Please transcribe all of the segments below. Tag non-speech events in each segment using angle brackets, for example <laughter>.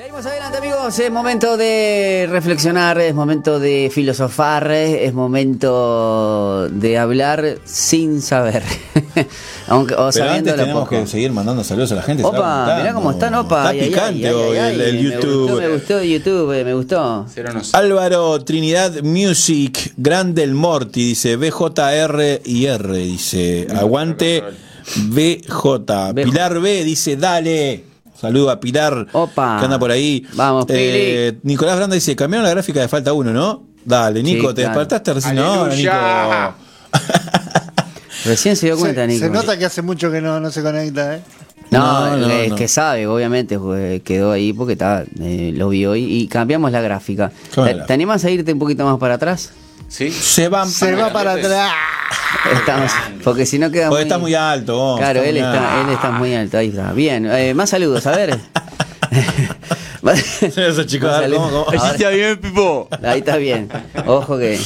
Seguimos adelante amigos, es momento de reflexionar, es momento de filosofar, es momento de hablar sin saber. <laughs> Aunque, o Pero sabiendo antes tenemos poco. que seguir mandando saludos a la gente. Opa, mirá cómo están, opa. Está picante ay, hoy ay, el, el Me YouTube. gustó, me gustó YouTube, me gustó. Álvaro Trinidad Music, Grande el Morty, dice BJR y R, dice aguante BJ. Pilar B dice dale. Saludo a Pilar Opa. que anda por ahí. Vamos, Eh, Nicolás Granda dice, cambiaron la gráfica de falta uno, ¿no? Dale, Nico, Sí, te claro. despertaste recién ahora, Aleluya. Nico. <laughs> <laughs> Recién se dio cuenta, se, Nico. se nota que hace mucho que no, no se conecta, ¿eh? No, No, no, es no. que sabe, obviamente, pues, quedó ahí porque está, eh, lo vio y, y cambiamos la gráfica. ¿Cómo ¿Te, te animas a irte un poquito más para atrás? ¿Sí? Se van Se va para atrás. Estamos, porque si no queda Porque muy... estás muy alto, vos. Claro, él muy está, alto. él está muy alto, ahí está. Bien, eh, más saludos, a ver. <laughs> Esos chicos, Más a ver, saludos. ¿cómo- cómo? Ahora- bien, Pipo. ahí está bien. Ojo que.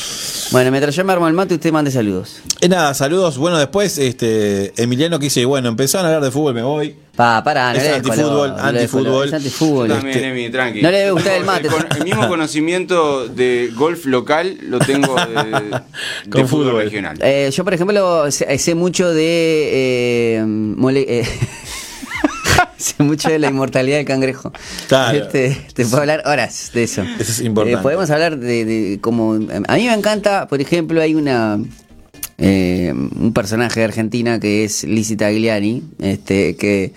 Bueno, mientras yo me armo el mate, usted mande saludos. Eh, nada, saludos. Bueno, después este Emiliano que dice, bueno, empezaron a hablar de fútbol, me voy. Pa, pará, no Es antifútbol, antifútbol. Es antifútbol. También, Este, Emi, tranqui. no le debe gustar el mate. con- el mismo conocimiento de golf local lo tengo de, <laughs> de Con fútbol, fútbol. regional. Eh, yo, por ejemplo, sé, sé mucho de. eh, mole- eh, <laughs> sé mucho de la inmortalidad del cangrejo. Claro. Este, te puedo hablar horas de eso. Eso es importante. Eh, podemos hablar de, de cómo. A mí me encanta, por ejemplo, hay una. Eh, un personaje de Argentina que es Lizzie Tagliani, este, que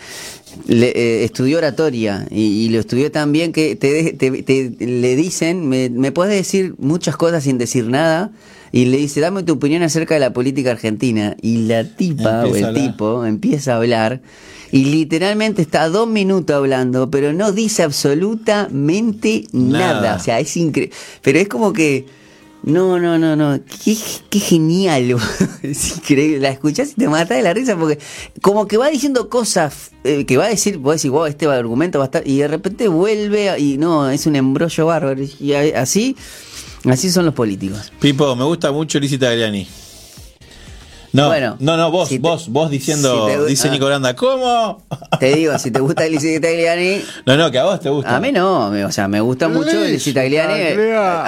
le- eh, estudió oratoria y, y lo estudió tan bien que te, te- te- le dicen, me, me puedes decir muchas cosas sin decir nada. Y le dice, dame tu opinión acerca de la política argentina. Y la tipa o Empieza el tipo empieza a hablar. Y literalmente está dos minutos hablando, pero no dice absolutamente nada. Nada. O sea, es increíble. Pero es como que. No, no, no, no. Qué, genial. <laughs> La escuchás y te matás de la risa porque como que va diciendo cosas eh, que va a decir, vos decís, wow, este argumento va a estar. Y de repente vuelve y no, es un embrollo bárbaro. Y así, así son los políticos. Pipo, me gusta mucho Lizzie Tagliani. No, Bueno, no, no, vos, si te- vos, vos diciendo, si te gu- dice ah. Nico Granda, ¿cómo? <laughs> Te digo, si te gusta Lizzie Tagliani, No, no, que a vos te gusta. A mí no, me- o sea, me gusta mucho Tagliani. eh, Tagliani.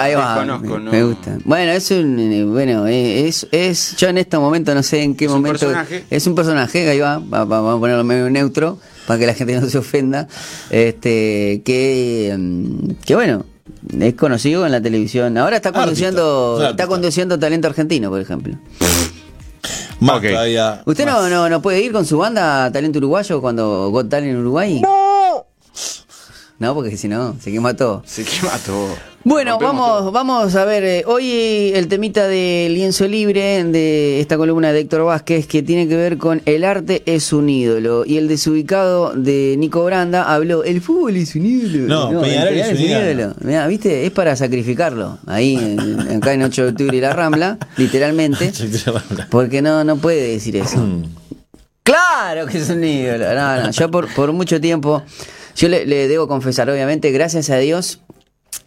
Ahí va, Desconozco, me, no. me gusta. Bueno, es un, eh, bueno, es, es, yo en este momento no sé en qué Es un momento. personaje. Es un personaje, ahí va, va- va- vamos a ponerlo medio neutro para que la gente no se ofenda. Este, que, mm, que bueno, es conocido en la televisión. Ahora está conduciendo, es está artista. conduciendo talento argentino, por ejemplo. Más Ok. todavía. ¿Usted no, más. no, no puede ir con su banda a Talento Uruguayo cuando Got Talent en Uruguay? No. No, porque si no, se quema todo. Se quema todo. Bueno, vamos, todo. vamos a ver. eh, hoy el temita de lienzo libre de esta columna de Héctor Vázquez que tiene que ver con el arte es un ídolo. Y el desubicado de Nico Branda habló, el fútbol es un ídolo. No, Peñarol el es un ídolo. Mirá, viste, es para sacrificarlo. Ahí, en- acá en 8 de octubre y la Rambla, literalmente. <laughs> Porque no, no puede decir eso. <clears throat> Claro que es un ídolo. No, no. Yo por, por mucho tiempo, yo le, le debo confesar, obviamente, gracias a Dios,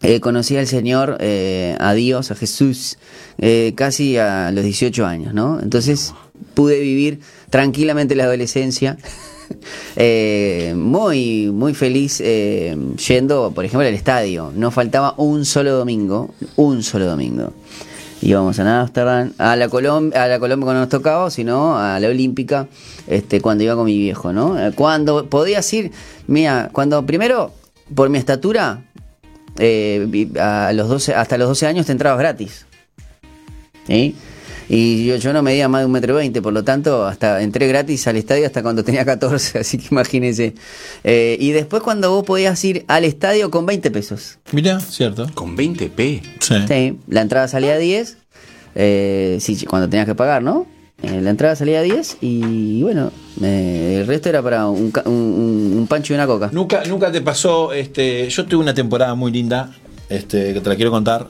eh, conocí al Señor, eh, a Dios, a Jesús, eh, casi a los 18 años, ¿no? Entonces pude vivir tranquilamente la adolescencia. <laughs> muy, muy feliz yendo, por ejemplo, al estadio. No faltaba un solo domingo, un solo domingo. Íbamos a Amsterdam, a la Colombia, a la Colombia cuando nos tocaba, sino a la Olímpica, este, cuando iba con mi viejo, ¿no? Cuando podías ir, mira, cuando primero, por mi estatura, eh, a los 12, hasta los 12 años te entrabas gratis. ¿Sí? Y yo, yo no medía más de un metro veinte, por lo tanto, hasta entré gratis al estadio hasta cuando tenía 14, <laughs> así que imagínense. Eh, y después cuando vos podías ir al estadio con 20 pesos. Mira, cierto. Con 20p. Sí. Sí, la entrada salía a 10, eh, sí, cuando tenías que pagar, ¿no? Eh, la entrada salía a 10 y bueno, eh, el resto era para un, un- un- pancho y una coca. Nunca, nunca te pasó, este, yo tuve una temporada muy linda, este, que te la quiero contar.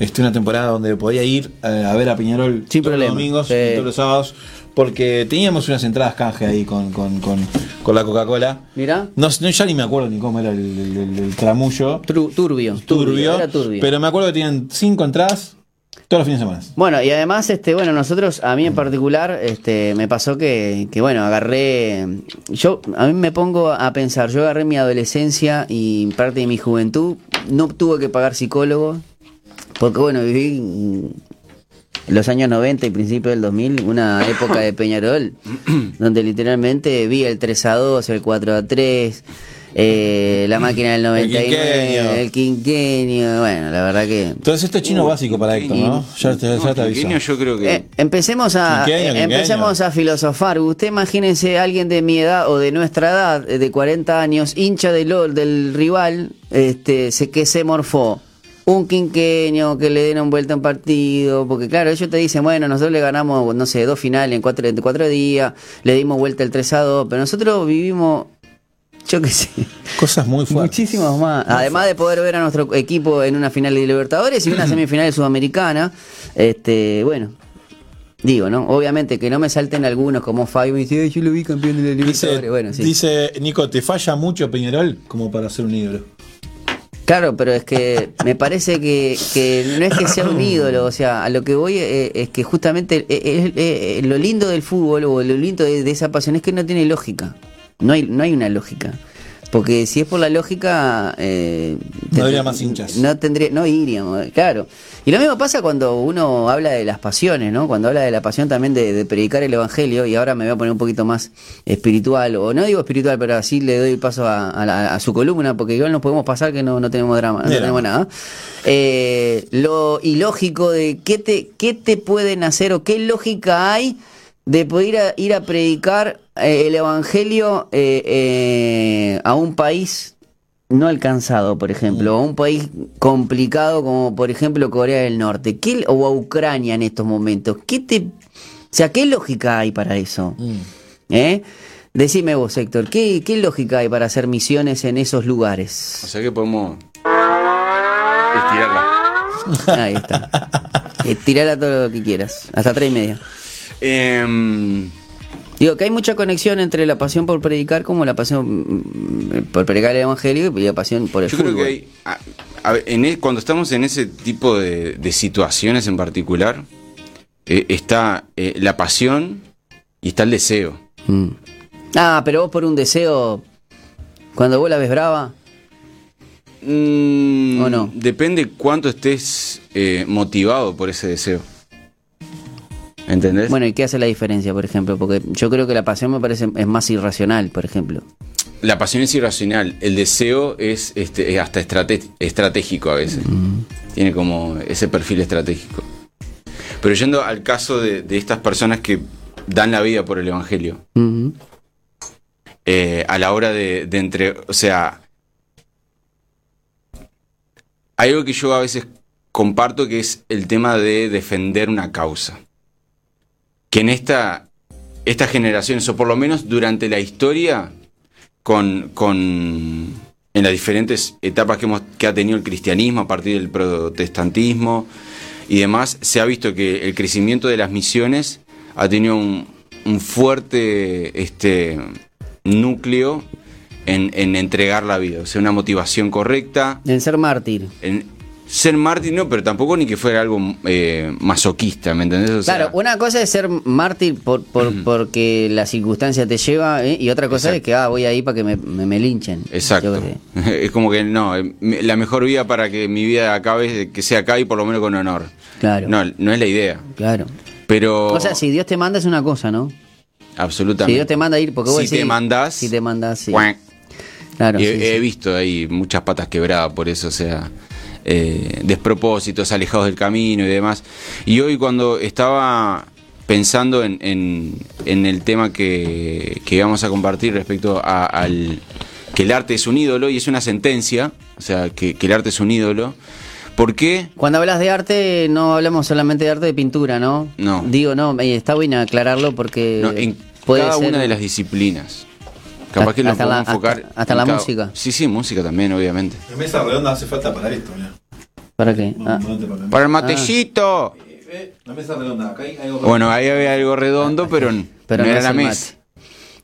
Este, una temporada donde podía ir eh, a ver a Piñarol Sin todos problema, los domingos sí. y todos los sábados, porque teníamos unas entradas canje ahí con, con, con, con la Coca-Cola. Mirá. No, no, ya ni me acuerdo ni cómo era el, el- el- el tramullo. Tru- turbio, Turbio, era turbio. pero me acuerdo que tenían cinco entradas Todos los fines de semana. Bueno, y además, este, bueno, nosotros, a mí en particular, este, me pasó que, que, bueno, agarré, yo, a mí me pongo a pensar, yo agarré mi adolescencia y parte de mi juventud, no tuve que pagar psicólogo, porque bueno, viví los años 90 y principios del 2000, una época de <laughs> Peñarol, donde literalmente vi el 3 a 2, el 4 a 3, eh, la máquina del 99, el quinquenio, bueno, la verdad que... Entonces esto es chino básico para Héctor, ¿no? Ya te, ya te aviso. Yo creo que. Eh, empecemos a Quinquenio, quinquenio. empecemos a filosofar. Usted imagínense a alguien de mi edad o de nuestra edad, eh, de 40 años, hincha del LOL del rival, este, se, que se morfó. Un quinquenio, que le den un vuelta a un partido, porque claro, ellos te dicen, bueno, nosotros le ganamos, no sé, dos finales en cuatro, en cuatro días, le dimos vuelta el 3 a 2, pero nosotros vivimos, yo qué sé, Cosas muy fuertes. Muchísimos más. Además de poder ver a nuestro equipo en una final de Libertadores y una semifinal de Sudamericana, este, bueno, digo, ¿no? Obviamente que no me salten algunos como Fabio y dice, "Ay, yo lo vi campeón de la Dice, Libertadores. Bueno, sí. dice Nico, ¿te falla mucho Peñarol como para ser un ídolo? Claro, pero es que me parece que, que no es que sea un ídolo, o sea, a lo que voy eh, es que justamente eh, eh, eh, lo lindo del fútbol o lo lindo de, de esa pasión es que no tiene lógica. No hay, no hay una lógica. Porque si es por la lógica... eh, No habría más hinchas. No tendría, no iríamos, claro. Y lo mismo pasa cuando uno habla de las pasiones, ¿no? Cuando habla de la pasión también de, de predicar el evangelio, y ahora me voy a poner un poquito más espiritual, o no digo espiritual, pero así le doy paso a, a la- a su columna, porque igual nos podemos pasar que no, no tenemos drama, no Mira. tenemos nada. Eh, lo ilógico de qué te, qué te pueden hacer o qué lógica hay de poder ir a, ir a predicar el evangelio eh, eh, a un país no alcanzado, por ejemplo, a un país complicado como por ejemplo Corea del Norte, ¿Qué, o a Ucrania en estos momentos. ¿Qué te, o sea, qué lógica hay para eso? ¿Eh? Decime vos, Héctor, ¿qué, ¿qué lógica hay para hacer misiones en esos lugares? O sea que podemos. estirarla. <laughs> Ahí está. Eh, tirala todo lo que quieras, hasta tres y media. Em, Digo que hay mucha conexión entre la pasión por predicar como la pasión mm, por predicar el evangelio y la pasión por el yo fútbol. creo que hay. a- a ver, en e- cuando estamos en ese tipo de, de situaciones en particular, eh, está eh, la pasión y está el deseo. Mm. Ah, pero vos por un deseo, cuando vos la ves brava, Mm, ¿O no? Depende cuánto estés eh, motivado por ese deseo. ¿Entendés? bueno, ¿y qué hace la diferencia, por ejemplo? Porque yo creo que la pasión me parece es más irracional, por ejemplo. La pasión es irracional, el deseo es, este, es hasta estratégico a veces. Tiene como ese perfil estratégico. Pero yendo al caso de, de estas personas que dan la vida por el Evangelio, eh, a la hora de, de entre... O sea, hay algo que yo a veces comparto que es el tema de defender una causa. Que en esta, estas generaciones, o por lo menos durante la historia, con, con en las diferentes etapas que, hemos, que ha tenido el cristianismo a partir del protestantismo y demás, se ha visto que el crecimiento de las misiones ha tenido un, un fuerte este, núcleo en, en entregar la vida, o sea, una motivación correcta, En ser mártir. en ser mártir, no, pero tampoco ni que fuera algo eh, masoquista, ¿me entendés? O sea, Claro, una cosa es ser mártir por, por- porque la circunstancia te lleva ¿eh? y otra cosa Exacto. es que ah, voy ahí para que me, me- me linchen. Exacto. <laughs> Es como que no, eh, la mejor vía para que mi vida acabe es que sea acá y por lo menos con honor. Claro. No, no es la idea. Claro. Pero. O sea, si Dios te manda es una cosa, ¿no? Absolutamente. Si Dios te manda a ir, porque vos Si te mandás. Si te mandas, sí. Claro, sí, he, sí. he visto ahí muchas patas quebradas por eso, o sea, eh, despropósitos, alejados del camino y demás. Y hoy cuando estaba pensando en, en- en el tema que, que íbamos a compartir respecto a- al que el arte es un ídolo y es una sentencia, o sea, que, que el arte es un ídolo, ¿por qué? Cuando hablas de arte, no hablamos solamente de arte de pintura, ¿no? No. Digo, no, está bueno aclararlo porque No, en puede cada ser- una de las disciplines. Capaz que nos Hasta la- enfocar. hasta- hasta en la cada- música. Sí, sí, música también, obviamente. La mesa redonda hace falta para esto, mira. ¿Para qué? Ah, Para el matecito. La mesa redonda, acá hay algo Bueno, ahí había algo redondo, pero, n- pero no, no era la mesa. mate.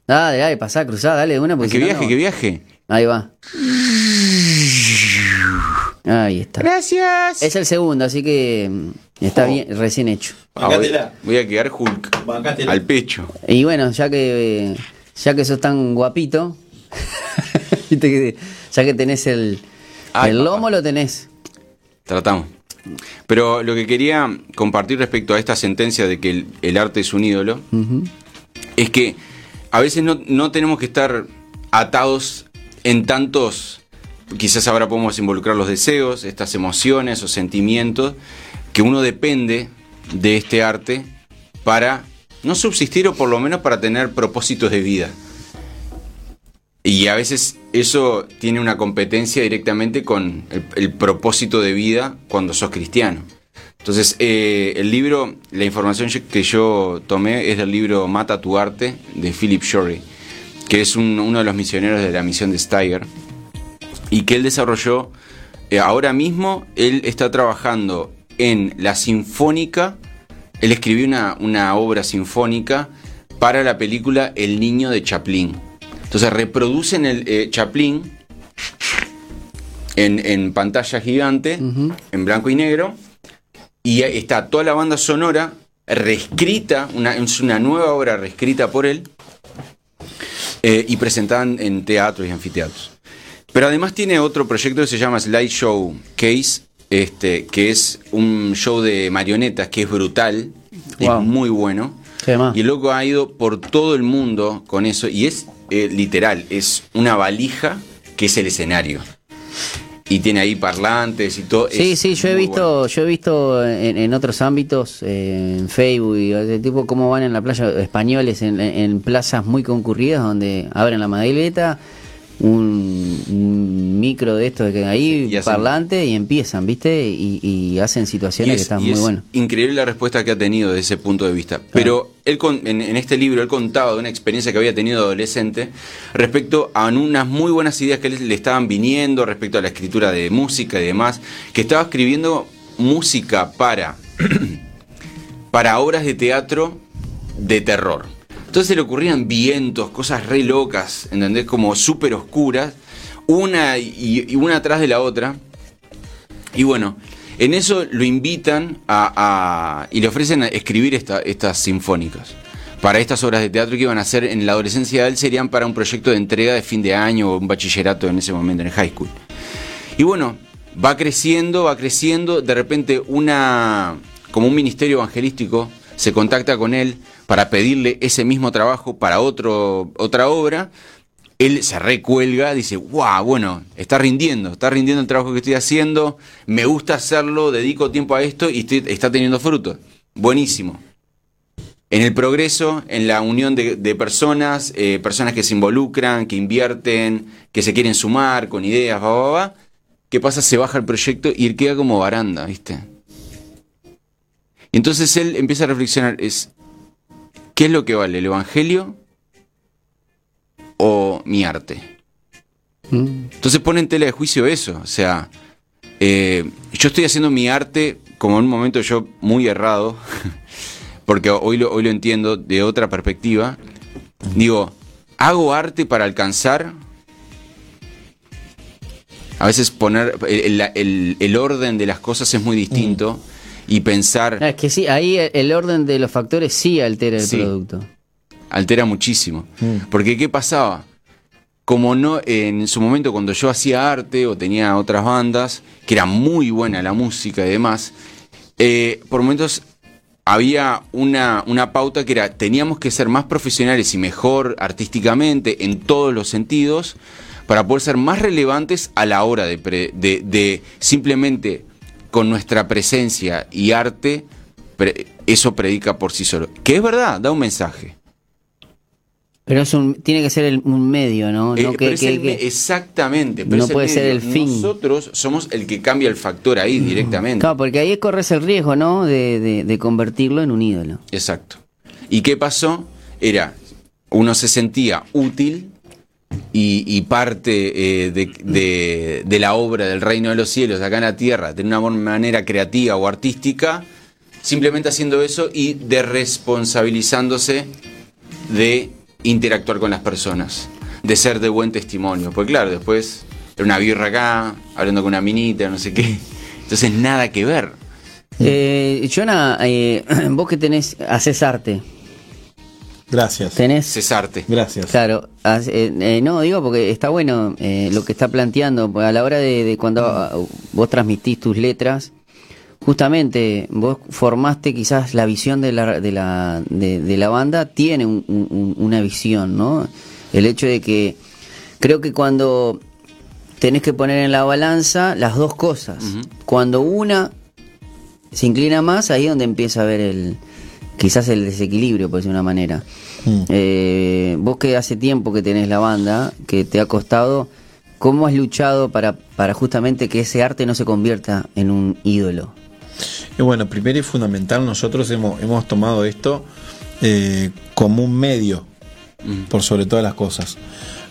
Dale, dale, pasá, cruzá, dale una. porque Que viaje, no. que viaje. Ahí va. Ahí está. Gracias. Es el segundo, así que mm, Está bien, recién hecho. Ah, voy, a quedar Hulk. Bancátela. Al pecho. Y bueno, ya que ya que sos tan guapito, <laughs> ya que tenés el, Ay, el papá. lomo lo tenés. Tratamos. Pero lo que quería compartir respecto a esta sentencia de que el, el arte es un ídolo es que a veces no, no tenemos que estar atados en tantos, quizás ahora podemos involucrar los deseos, estas emociones o sentimientos, que uno depende de este arte para no subsistir o por lo menos para tener propósitos de vida. Y a veces eso tiene una competencia directamente con el, propósito de vida cuando sos cristiano. Entonces, eh, el libro, la información que yo tomé es del libro Mata tu arte de Philip Shorey, que es un- uno de los misioneros de la misión de Steiger, y que él desarrolló, eh, ahora mismo, él está trabajando en la sinfónica, él escribió una, una obra sinfónica para la película El Niño de Chaplin. Entonces reproducen el eh, Chaplin en, en pantalla gigante, en blanco y negro, y está toda la banda sonora reescrita, una, es una nueva obra reescrita por él, eh, y presentada en, en teatros y anfiteatros. Pero además tiene otro proyecto que se llama Slideshow Case, este, que es un show de marionetas que es brutal, Wow. es muy bueno. Y el loco ha ido por todo el mundo con eso. Y es eh, literal, es una valija que es el escenario. Y tiene ahí parlantes y todo. Sí, es sí, yo he visto, bueno. yo he visto en, en otros ámbitos, eh, en Facebook y de tipo cómo van en la playa españoles en, en plazas muy concurridas donde abren la madeleta, un, un micro de estos que ahí, hacen- parlante y empiezan, ¿viste? Y, y hacen situaciones Y que es, están y muy es buenas. increíble la respuesta que ha tenido desde ese punto de vista. Pero él con- en, en este libro él contaba de una experiencia que había tenido adolescente respecto a unas muy buenas ideas que le, le estaban viniendo respecto a la escritura de música y demás, que estaba escribiendo música para, <clears throat> para obras de teatro de terror. Entonces se le ocurrían vientos, cosas re locas, ¿entendés? Como súper oscuras, una y, una atrás de la otra. Y bueno, en eso lo invitan a, y le ofrecen a escribir esta- estas sinfónicas. Para estas obras de teatro que iban a hacer en la adolescencia de él serían para un proyecto de entrega de fin de año o un bachillerato en ese momento, en el high school. Y bueno, va creciendo, va creciendo, de repente una como un ministerio evangelístico se contacta con él para pedirle ese mismo trabajo para otro, otra obra. Él se recuelga, dice, wow, bueno, está rindiendo, está rindiendo el trabajo que estoy haciendo, me gusta hacerlo, dedico tiempo a esto y está teniendo fruto. Buenísimo. En el progreso, en la unión de, personas, eh, personas que se involucran, que invierten, que se quieren sumar con ideas, va, va, va. ¿Qué pasa? Se baja el proyecto y él queda como baranda, ¿viste? Entonces él empieza a reflexionar, es, ¿qué es lo que vale? ¿El Evangelio o mi arte? Mm. Entonces pone en tela de juicio eso, o sea, eh, yo estoy haciendo mi arte como en un momento yo muy errado, <laughs> porque hoy lo, hoy lo entiendo de otra perspectiva. Digo, ¿hago arte para alcanzar? A veces poner el, el- el- el orden de las cosas es muy distinto y pensar Ah, Es que sí, ahí el- orden de los factores sí altera el Sí. producto. altera muchísimo. Porque ¿qué pasaba? Como no, en su momento cuando yo hacía arte o tenía otras bandas, que era muy buena la música y demás, eh, por momentos había una, una pauta que era, teníamos que ser más profesionales y mejor artísticamente en todos los sentidos para poder ser más relevantes a la hora de, pre- de- de simplemente con nuestra presencia y arte, pre- eso predica por sí solo. Que es verdad, da un mensaje. Pero es un, tiene que ser el- un medio, ¿no? Eh, no pero que, es que- el que- me- exactamente. pero no puede ser el fin. Nosotros somos el que cambia el factor ahí directamente. Claro, porque ahí corres el riesgo, ¿no? De, de- de convertirlo en un ídolo. Exacto. ¿Y qué pasó? Era, uno se sentía útil y, y parte eh, de, la obra del reino de los cielos acá en la tierra, de una manera creativa o artística, simplemente haciendo eso y de responsabilizándose de interactuar con las personas, de ser de buen testimonio. Porque claro, después era una birra acá, hablando con una minita, no sé qué. Entonces nada que ver. Eh, Jonah, eh, <clears throat> vos que tenés, haces arte. Gracias. Tenés. Cesarte. Gracias. Claro, hace- eh, eh, no digo porque está bueno eh, lo que está planteando, porque a la hora de, de cuando ah, vos transmitís tus letras, justamente vos formaste quizás la visión de la, de la, de, de la banda, tiene un- un- una visión, ¿no? El hecho de que creo que cuando tenés que poner en la balanza las dos cosas, cuando una se inclina más, ahí es donde empieza a ver el quizás el desequilibrio, por decir una manera. Mm. Eh, vos que hace tiempo que tenés la banda, que te ha costado, ¿cómo has luchado para, para justamente que ese arte no se convierta en un ídolo? Y bueno, primero y fundamental, nosotros hemos, hemos tomado esto eh, como un medio, por sobre todas las cosas.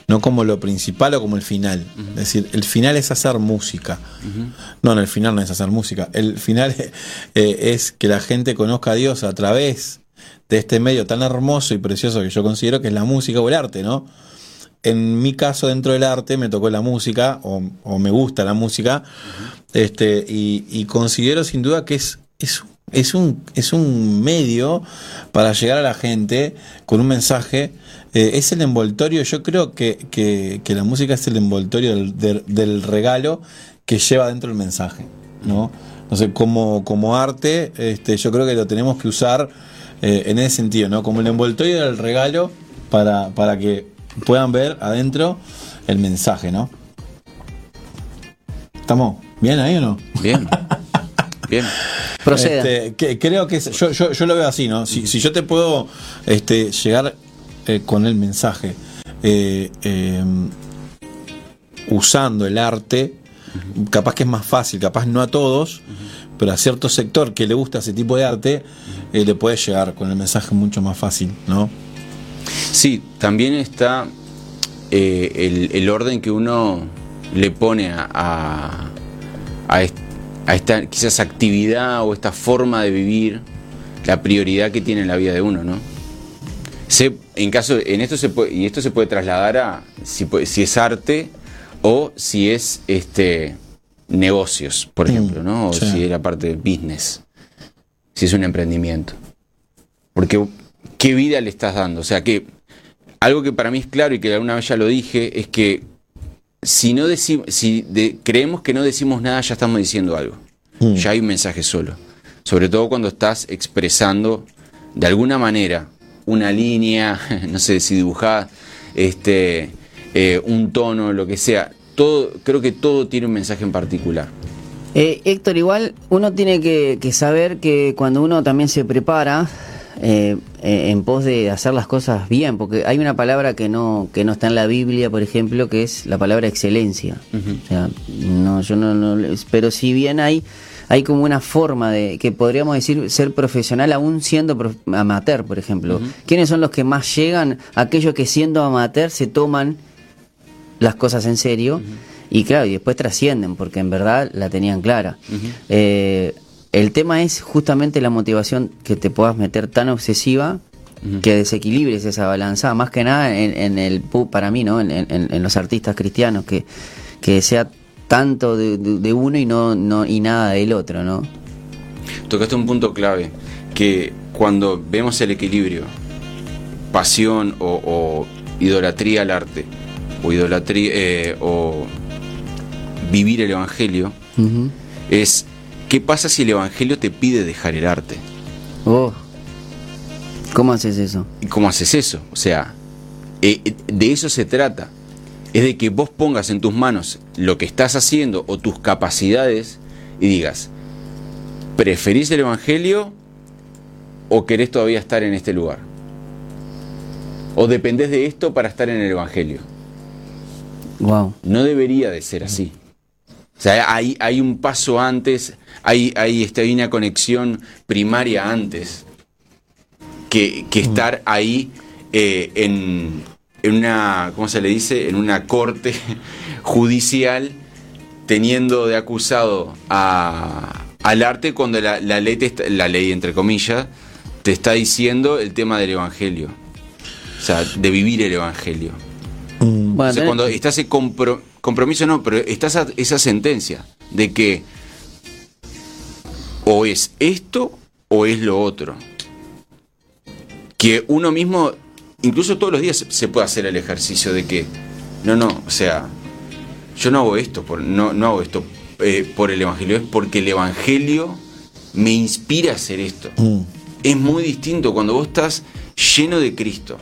No como lo principal o como el final. Es decir, el final es hacer música. No, no, el final no es hacer música. El final <laughs> eh, es que la gente conozca a Dios a través de este medio tan hermoso y precioso que yo considero que es la música o el arte, ¿no? En mi caso, dentro del arte, me tocó la música, o, o me gusta la música, este, y, y considero sin duda que es, es, es, un, es un medio para llegar a la gente con un mensaje. Eh, es el envoltorio, yo creo que, que- que la música es el envoltorio del, del- del regalo que lleva dentro el mensaje, ¿no? Entonces, como, como arte, este, yo creo que lo tenemos que usar eh, en ese sentido, ¿no? Como el envoltorio del regalo para, para que puedan ver adentro el mensaje, ¿no? ¿Estamos bien ahí o no? Bien. Bien. Proceda. Este, que- creo que es- yo, yo, yo lo veo así, ¿no? Si, si yo te puedo este, llegar eh, con el mensaje eh, eh, usando el arte, capaz que es más fácil, capaz no a todos, pero a cierto sector que le gusta ese tipo de arte, eh, le puede llegar con el mensaje mucho más fácil, ¿no? Sí, también está el, el orden que uno le pone a, a, a a esta quizás actividad o esta forma de vivir, la prioridad que tiene en la vida de uno, ¿no? Se- en caso, en esto se puede, y esto se puede trasladar a si, si es arte o si es este negocios, por Mm, ejemplo, ¿no? O sí. si es la parte de business, si es un emprendimiento. Porque, ¿qué vida le estás dando? O sea, que algo que para mí es claro y que alguna vez ya lo dije, es que si, no decimos, si de- creemos que no decimos nada, ya estamos diciendo algo. Mm. Ya hay un mensaje solo. Sobre todo cuando estás expresando de alguna manera una línea, <laughs> no sé si dibujada, este, eh, un tono, lo que sea. Todo, creo que todo tiene un mensaje en particular. Eh, Héctor, igual uno tiene que, que saber que cuando uno también se prepara eh, eh, en pos de hacer las cosas bien, porque hay una palabra que no que no está en la Biblia, por ejemplo, que es la palabra excelencia. O sea, no, yo no, no, pero si bien hay hay como una forma de que podríamos decir ser profesional aún siendo prof- amateur, por ejemplo. ¿Quiénes son los que más llegan? Aquellos que siendo amateur se toman las cosas en serio y claro, y después trascienden porque en verdad la tenían clara. Eh, el tema es justamente la motivación que te puedas meter tan obsesiva que desequilibres esa balanza, más que nada en, en el para mí, ¿no? En, en- en los artistas cristianos que, que sea tanto de, de- de uno y no, no y nada del otro, ¿no? Tocaste un punto clave, que cuando vemos el equilibrio, pasión o, o idolatría al arte, o idolatría eh, o vivir el evangelio, es ¿qué pasa si el evangelio te pide dejar el arte? Oh. ¿Cómo haces eso? ¿Y cómo haces eso? O sea, eh, eh, de eso se trata. Es de que vos pongas en tus manos lo que estás haciendo o tus capacidades y digas, ¿preferís el Evangelio o querés todavía estar en este lugar? ¿O dependés de esto para estar en el Evangelio? Wow. No debería de ser así. O sea, hay, hay un paso antes, hay, hay, este, hay una conexión primaria antes que, que estar ahí eh, en, en una, ¿cómo se le dice? En una corte <laughs> judicial teniendo de acusado a, al arte cuando la, la ley, te está- la ley, entre comillas, te está diciendo el tema del evangelio. O sea, de vivir el evangelio. Bueno, O sea, cuando está ese compro- compromiso, no, pero está esa, esa sentencia de que o es esto o es lo otro. Que uno mismo, incluso todos los días se puede hacer el ejercicio de que, no, no, o sea, yo no hago esto por, no, no hago esto eh, por el Evangelio, es porque el Evangelio me inspira a hacer esto. Mm. Es muy distinto cuando vos estás lleno de Cristo,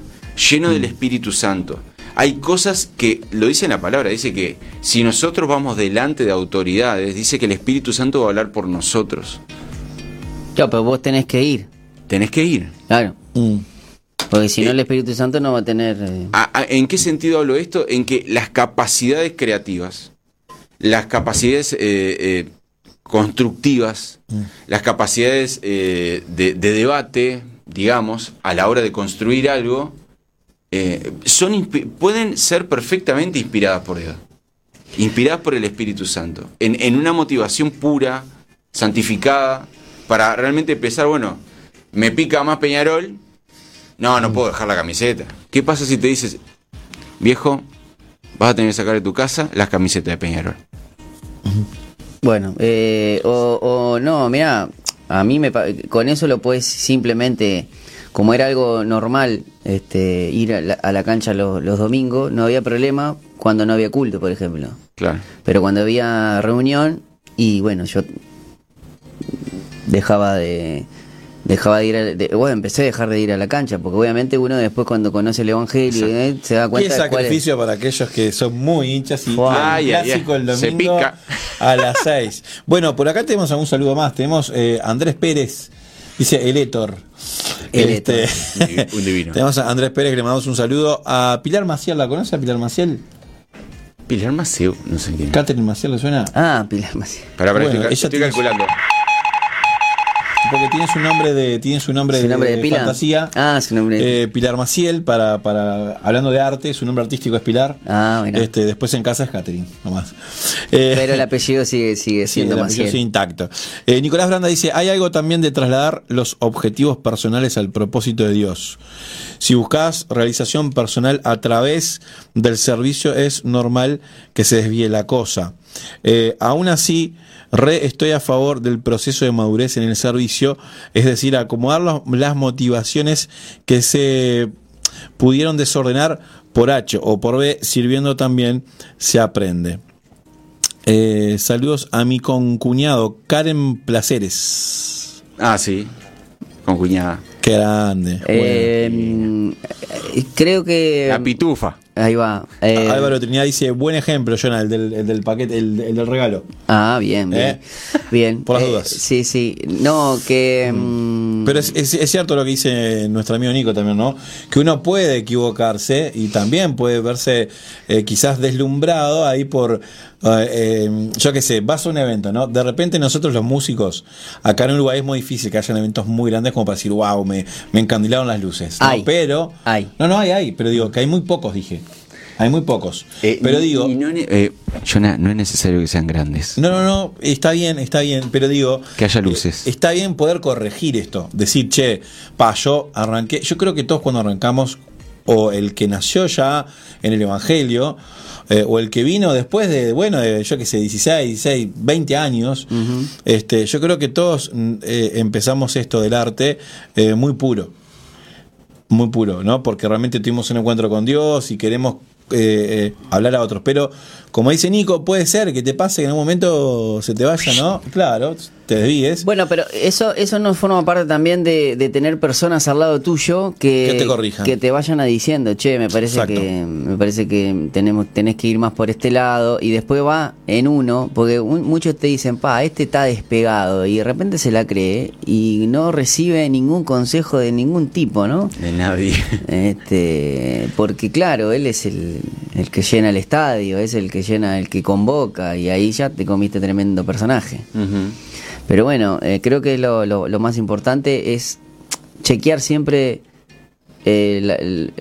lleno del Espíritu Santo. Hay cosas que, lo dice en la palabra, dice que si nosotros vamos delante de autoridades, dice que el Espíritu Santo va a hablar por nosotros. Claro, pero vos tenés que ir. Tenés que ir. Claro. Mm. Porque si no, Eh, el Espíritu Santo no va a tener. eh, ¿A- a- ¿En qué sentido hablo esto? En que las capacidades creativas, las capacidades eh, eh, constructivas, las capacidades eh, de, de debate, digamos, a la hora de construir algo, eh, son pueden ser perfectamente inspiradas por Dios, inspiradas por el Espíritu Santo, en, en una motivación pura, santificada, para realmente pensar, bueno, me pica más Peñarol, no, no puedo dejar la camiseta. ¿Qué pasa si te dices, viejo, vas a tener que sacar de tu casa las camisetas de Peñarol? Bueno, eh, o, o no, mira, a mí me con eso lo puedes simplemente, como era algo normal, este, ir a la, a la cancha los, los domingos, no había problema cuando no había culto, por ejemplo. Claro. Pero cuando había reunión, y bueno, yo dejaba de dejaba de ir a, de- bueno, empecé a dejar de ir a la cancha, porque obviamente uno después cuando conoce el evangelio eh, se da Qué cuenta de cuál es- sacrificio para aquellos que son muy hinchas y el Ay, clásico ay. el Se domingo pica. a las <laughs> 6. Bueno, por acá tenemos algún saludo más. Tenemos eh, Andrés Pérez, dice el Héctor. El Este, Un divi- un divino. <laughs> tenemos a Andrés Pérez que le mandamos un saludo. A Pilar Maciel, ¿la conoce a Pilar Maciel? Pilar Maceo, no sé quién. ¿Catherine Maciel le suena? Ah, Pilar Maciel. Para, para, Bueno, estoy, calculando. Porque tiene su nombre de, tiene su nombre, ¿Su nombre de pila? fantasía. Ah, su nombre de- Eh, Pilar Maciel, para, para, hablando de arte, su nombre artístico es Pilar. Ah, bueno. Este, después en casa es Catherine, nomás. Eh, <laughs> Pero el apellido sigue, sigue Sí, siendo el apellido Maciel. sigue intacto. Eh, Nicolás Branda dice, hay algo también de trasladar los objetivos personales al propósito de Dios. Si buscas realización personal a través del servicio, es normal que se desvíe la cosa. Eh, aún así, re estoy a favor del proceso de madurez en el servicio, es decir, acomodar las motivaciones que se pudieron desordenar por H o por B, sirviendo también se aprende. Eh, saludos a mi concuñado Karen Placeres. Ah, sí. Con cuñada. Qué grande. Eh, mm, creo que. La pitufa. Ahí va. Eh. Álvaro Trinidad dice, buen ejemplo, Jonah, el del, el del paquete, el, el del regalo. Ah, bien, bien. ¿Eh? Bien. Por las Eh, dudas. Sí, sí. No, que. mm, Pero es, es- es cierto lo que dice nuestro amigo Nico también, ¿no? Que uno puede equivocarse y también puede verse quizás deslumbrado ahí por, yo qué sé, vas a un evento, ¿no? De repente nosotros los músicos, acá en Uruguay es muy difícil que hayan eventos muy grandes como para decir, wow, me, me encandilaron las luces. ¿no? Hay. Pero, Hay. no, no, hay, hay, pero digo que hay muy pocos, dije. Hay muy pocos. Eh, pero y- digo, y no, eh, Jonah, no es necesario que sean grandes. no, no, no, está bien, está bien, pero digo... Que haya luces. eh, está bien poder corregir esto, decir, che, pa, yo arranqué, yo creo que todos cuando arrancamos, o el que nació ya en el Evangelio, eh, o el que vino después de, bueno, de, yo qué sé, 16, 16, 20 años, este, yo creo que todos mm, eh, empezamos esto del arte eh, muy puro muy puro, ¿no? Porque realmente tuvimos un encuentro con Dios y queremos eh, eh, hablar a otros. Pero, como dice Nico, puede ser que te pase que en un momento se te vaya, ¿no? <laughs> Claro, te desvíes. Bueno, pero eso eso no forma parte también de, de tener personas al lado tuyo que, Que te corrijan. que te vayan a diciendo, che, me parece Exacto. que me parece que tenemos tenés que ir más por este lado y después va en uno, porque un- muchos te dicen, pa, este está despegado y de repente se la cree y no recibe ningún consejo de ningún tipo, ¿no? De nadie. Este, porque claro, él es el, el que llena el estadio, es el que llena, el que convoca, y ahí ya te comiste tremendo personaje. Pero bueno, eh, creo que lo, lo- lo más importante es chequear siempre eh, la, el-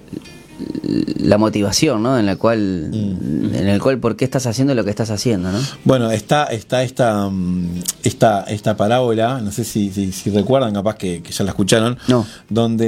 la motivación, ¿no? En la cual, en el cual, por qué estás haciendo lo que estás haciendo, ¿no? Bueno, está, está esta, mm, esta, esta parábola, no sé si, si, si recuerdan, capaz que, que ya la escucharon, No. donde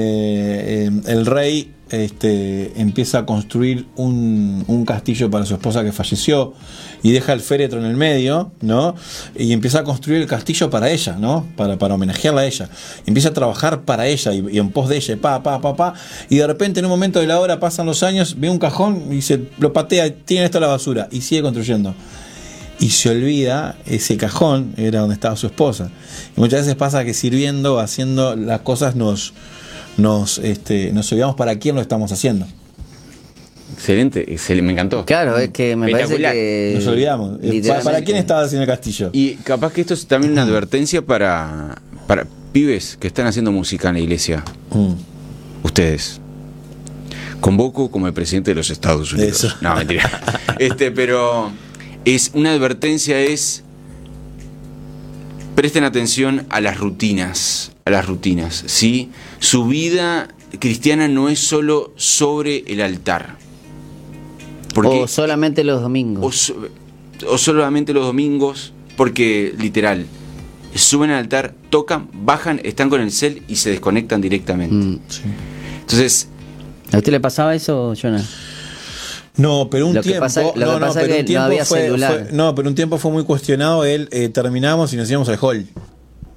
eh, el rey este, empieza a construir un, castillo para su esposa que falleció y deja el féretro en el medio, ¿no? Y empieza a construir el castillo para ella, ¿no? Para, homenajearla a ella. empieza a trabajar para ella y, y en pos de ella, pa, pa, pa, pa. Y de repente en un momento de la hora pasan los años, ve un cajón y se lo patea, tiene esto a la basura y sigue construyendo y se olvida ese cajón era donde estaba su esposa. Y muchas veces pasa que sirviendo, haciendo las cosas nos nos este, nos olvidamos para quién lo estamos haciendo. Excelente, excel- me encantó. Claro, es que me parece que. Nos olvidamos. Eh, ¿Para, literalmente. para quién estaba haciendo el castillo? Y capaz que esto es también una advertencia para, para pibes que están haciendo música en la iglesia. Mm. Ustedes. Convoco como el presidente de los Estados Unidos. Eso. No, mentira. <laughs> Este, pero es una advertencia es presten atención a las rutinas, a las rutinas, ¿sí? Su vida cristiana no es solo sobre el altar. Porque O solamente los domingos. o, so- o solamente los domingos, porque literal, suben al altar, tocan, bajan, están con el cel y se desconectan directamente. Mm. Entonces, ¿A usted le pasaba eso, Jonah? No, pero un tiempo. no, pero un tiempo había fue, celular. fue- No, pero un tiempo fue muy cuestionado. Él eh, terminamos y nos íbamos al hall.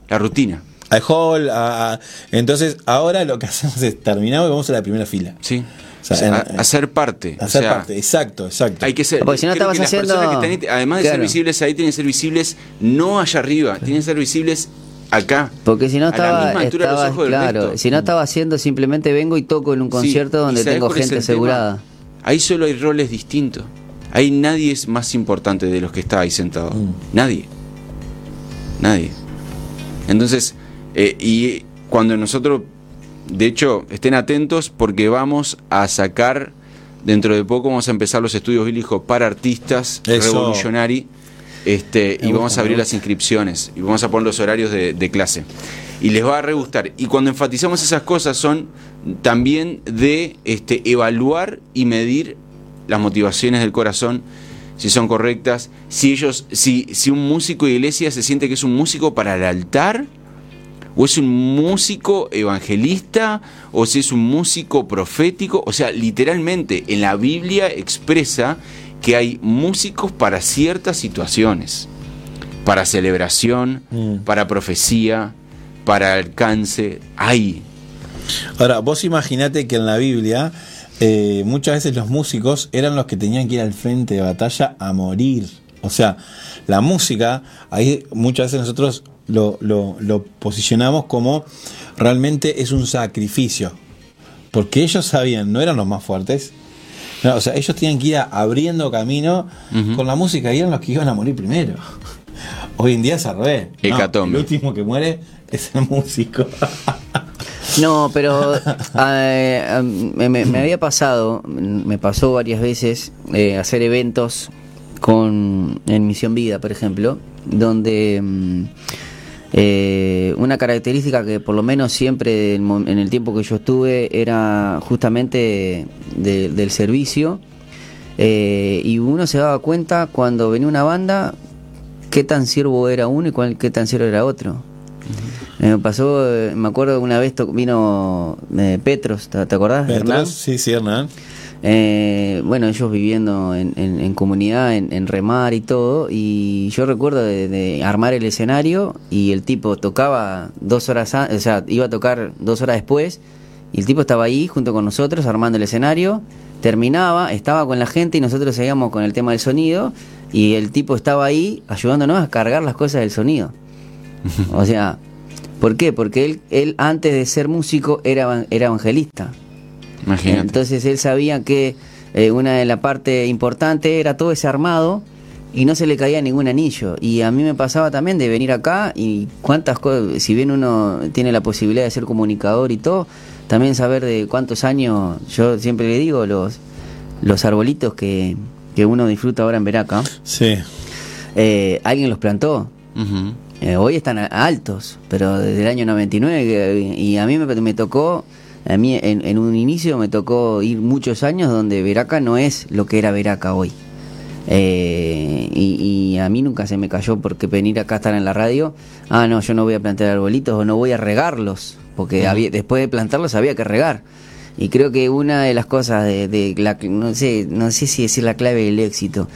la rutina, Al hall. a- a- entonces, ahora lo que <laughs> hacemos es terminamos y vamos a la primera fila. ¿sí? O sea, O sea, en- a- hacer parte. o Hacer sea, parte. Exacto, exacto. Hay que ser. Porque si no estabas haciendo- personas que están además de ser visibles ahí, tienen que ser visibles no allá arriba, tienen que ser visibles acá. Porque si no a la estaba, misma altura de los estaba- ojos del claro, si no estaba haciendo simplemente vengo y toco en un concierto ¿y donde tengo gente tema? asegurada. Ahí solo hay roles distintos. Ahí nadie es más importante de los que está ahí sentado. Mm. Nadie. Nadie. Entonces, eh, y cuando nosotros, de hecho, estén atentos porque vamos a sacar, dentro de poco vamos a empezar los estudios bíblicos para artistas Eso. revolutionary. Este, y vamos a abrir las inscripciones y vamos a poner los horarios de, de clase. Y les va a re gustar. Y cuando enfatizamos esas cosas son también de este, evaluar y medir las motivaciones del corazón, si son correctas, si ellos, si, si un músico de iglesia se siente que es un músico para el altar, o es un músico evangelista, o si es un músico profético, o sea, literalmente en la Biblia expresa que hay músicos para ciertas situaciones, para celebración, Mm. para profecía, para alcance, hay. Ahora, vos imaginate que en la Biblia eh, muchas veces los músicos eran los que tenían que ir al frente de batalla a morir. O sea, la música, ahí muchas veces nosotros lo, lo- lo posicionamos como realmente es un sacrificio. Porque ellos sabían, no eran los más fuertes. No, o sea, ellos tenían que ir abriendo camino con la música y eran los que iban a morir primero. Hoy en día es al revés. No, el último que muere es el músico. <laughs> No, pero eh, me, me- me había pasado, me pasó varias veces eh, hacer eventos con en Misión Vida, por ejemplo, donde mm, eh, una característica que por lo menos siempre en, mo- en el tiempo que yo estuve era justamente de- del servicio eh, y uno se daba cuenta cuando venía una banda qué tan siervo era uno y cuál, qué tan siervo era otro. Eh, Me pasó, eh, me acuerdo que una vez vino eh, Petros, ¿te, te acordás? Petros, Hernán? Sí, sí, Hernán. Eh, bueno, ellos viviendo en, en- en comunidad, en, en remar y todo, y yo recuerdo de, de armar el escenario y el tipo tocaba dos horas, o sea, iba a tocar dos horas después, y el tipo estaba ahí junto con nosotros armando el escenario, terminaba, estaba con la gente y nosotros seguíamos con el tema del sonido, y el tipo estaba ahí ayudándonos a cargar las cosas del sonido. <laughs> O sea, ¿por qué? Porque él, él antes de ser músico era, era evangelista. Imagínate. Entonces él sabía que eh, una de la parte importante era todo ese armado y no se le caía ningún anillo. Y a mí me pasaba también de venir acá y cuántas cosas, si bien uno tiene la posibilidad de ser comunicador y todo, también saber de cuántos años, yo siempre le digo, los, los arbolitos que, que uno disfruta ahora en Veraca, Sí. eh, alguien los plantó. Eh, hoy están altos, pero desde el año 99 que- y a mí me, me tocó, a mí en, en un inicio me tocó ir muchos años donde Veraca no es lo que era Veraca hoy. Eh, y, y a mí nunca se me cayó porque venir acá a estar en la radio, ah no, yo no voy a plantar arbolitos o no voy a regarlos, porque había, después de plantarlos había que regar. Y creo que una de las cosas de, de la, no sé, no sé si decir la clave del éxito,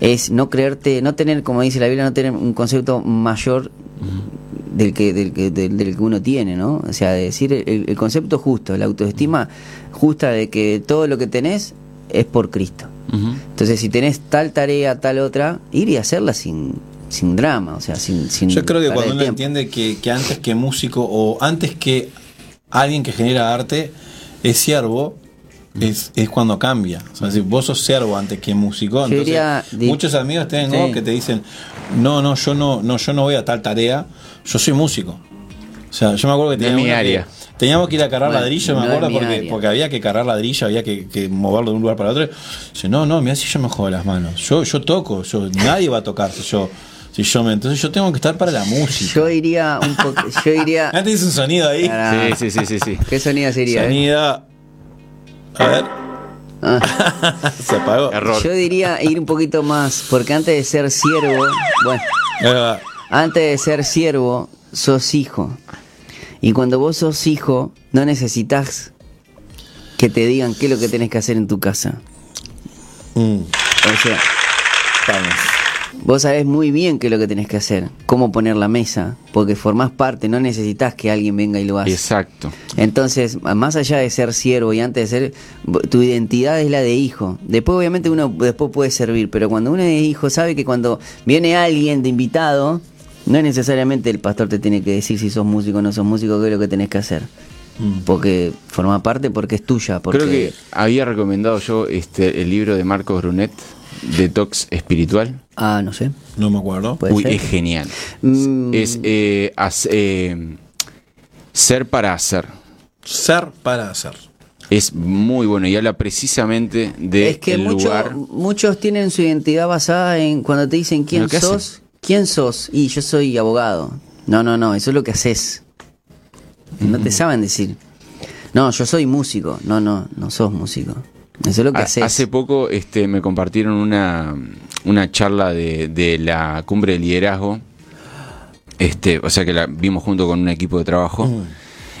es no creerte, no tener, como dice la Biblia, no tener un concepto mayor del que, del, que, del, del que uno tiene, ¿no? O sea, decir el, el concepto justo, la autoestima justa de que todo lo que tenés es por Cristo. Entonces, si tenés tal tarea, tal otra, ir y hacerla sin, sin drama, o sea, sin, sin Yo creo que cuando uno tiempo. entiende que, que antes que músico o antes que alguien que genera arte es siervo, es, es cuando cambia. O sea, si vos sos siervo antes que músico, entonces diría muchos amigos tengo Sí. que te dicen, no, no, yo no, no, yo no voy a tal tarea, yo soy músico. O sea, yo me acuerdo que teníamos, mi área. que- teníamos que ir a cargar Bueno, ladrillo, me no acuerdo, porque, área. porque había que cargar ladrillo, había que, que moverlo de un lugar para otro. Dice, no, no, mira si yo me juego las manos. Yo, yo toco, yo, nadie va a tocar si yo, si yo me. Entonces yo tengo que estar para la música. Yo iría un poco, yo iría... <laughs> Antes hice un sonido ahí. Ah, Sí, sí, sí, sí, sí. ¿Qué sonido sería? eh? A ver. Ah. <laughs> Se apagó. Error. Yo diría ir un poquito más, porque antes de ser siervo, bueno, antes de ser siervo, sos hijo. Y cuando vos sos hijo, no necesitas que te digan qué es lo que tenés que hacer en tu casa. Mm, O sea, vamos. Vos sabés muy bien qué es lo que tenés que hacer, cómo poner la mesa, porque formás parte, no necesitas que alguien venga y lo haga. Exacto. Entonces, más allá de ser siervo y antes de ser, tu identidad es la de hijo. Después, obviamente, uno después puede servir, pero cuando uno es hijo, sabe que cuando viene alguien de invitado, no es necesariamente el pastor te tiene que decir si sos músico o no sos músico, qué es lo que tenés que hacer. Porque forma parte, porque es tuya. Porque... Creo que había recomendado yo este el libro de Marcos Brunet, Detox Espiritual. Ah, no sé. No me acuerdo. Puede Uy, ser. es genial. Mm. Es eh, eh, ser para hacer. Ser para hacer. Es muy bueno y habla precisamente de es que el mucho- lugar. muchos tienen su identidad basada en cuando te dicen quién sos. ¿Quién sos? Y yo soy abogado. No, no, no, eso es lo que haces. No te saben decir. No, yo soy músico. No, no, no sos músico. Eso es lo que Ha- haces. Hace poco este, me compartieron una, una charla de, de la cumbre de liderazgo. Este, o sea que la vimos junto con un equipo de trabajo.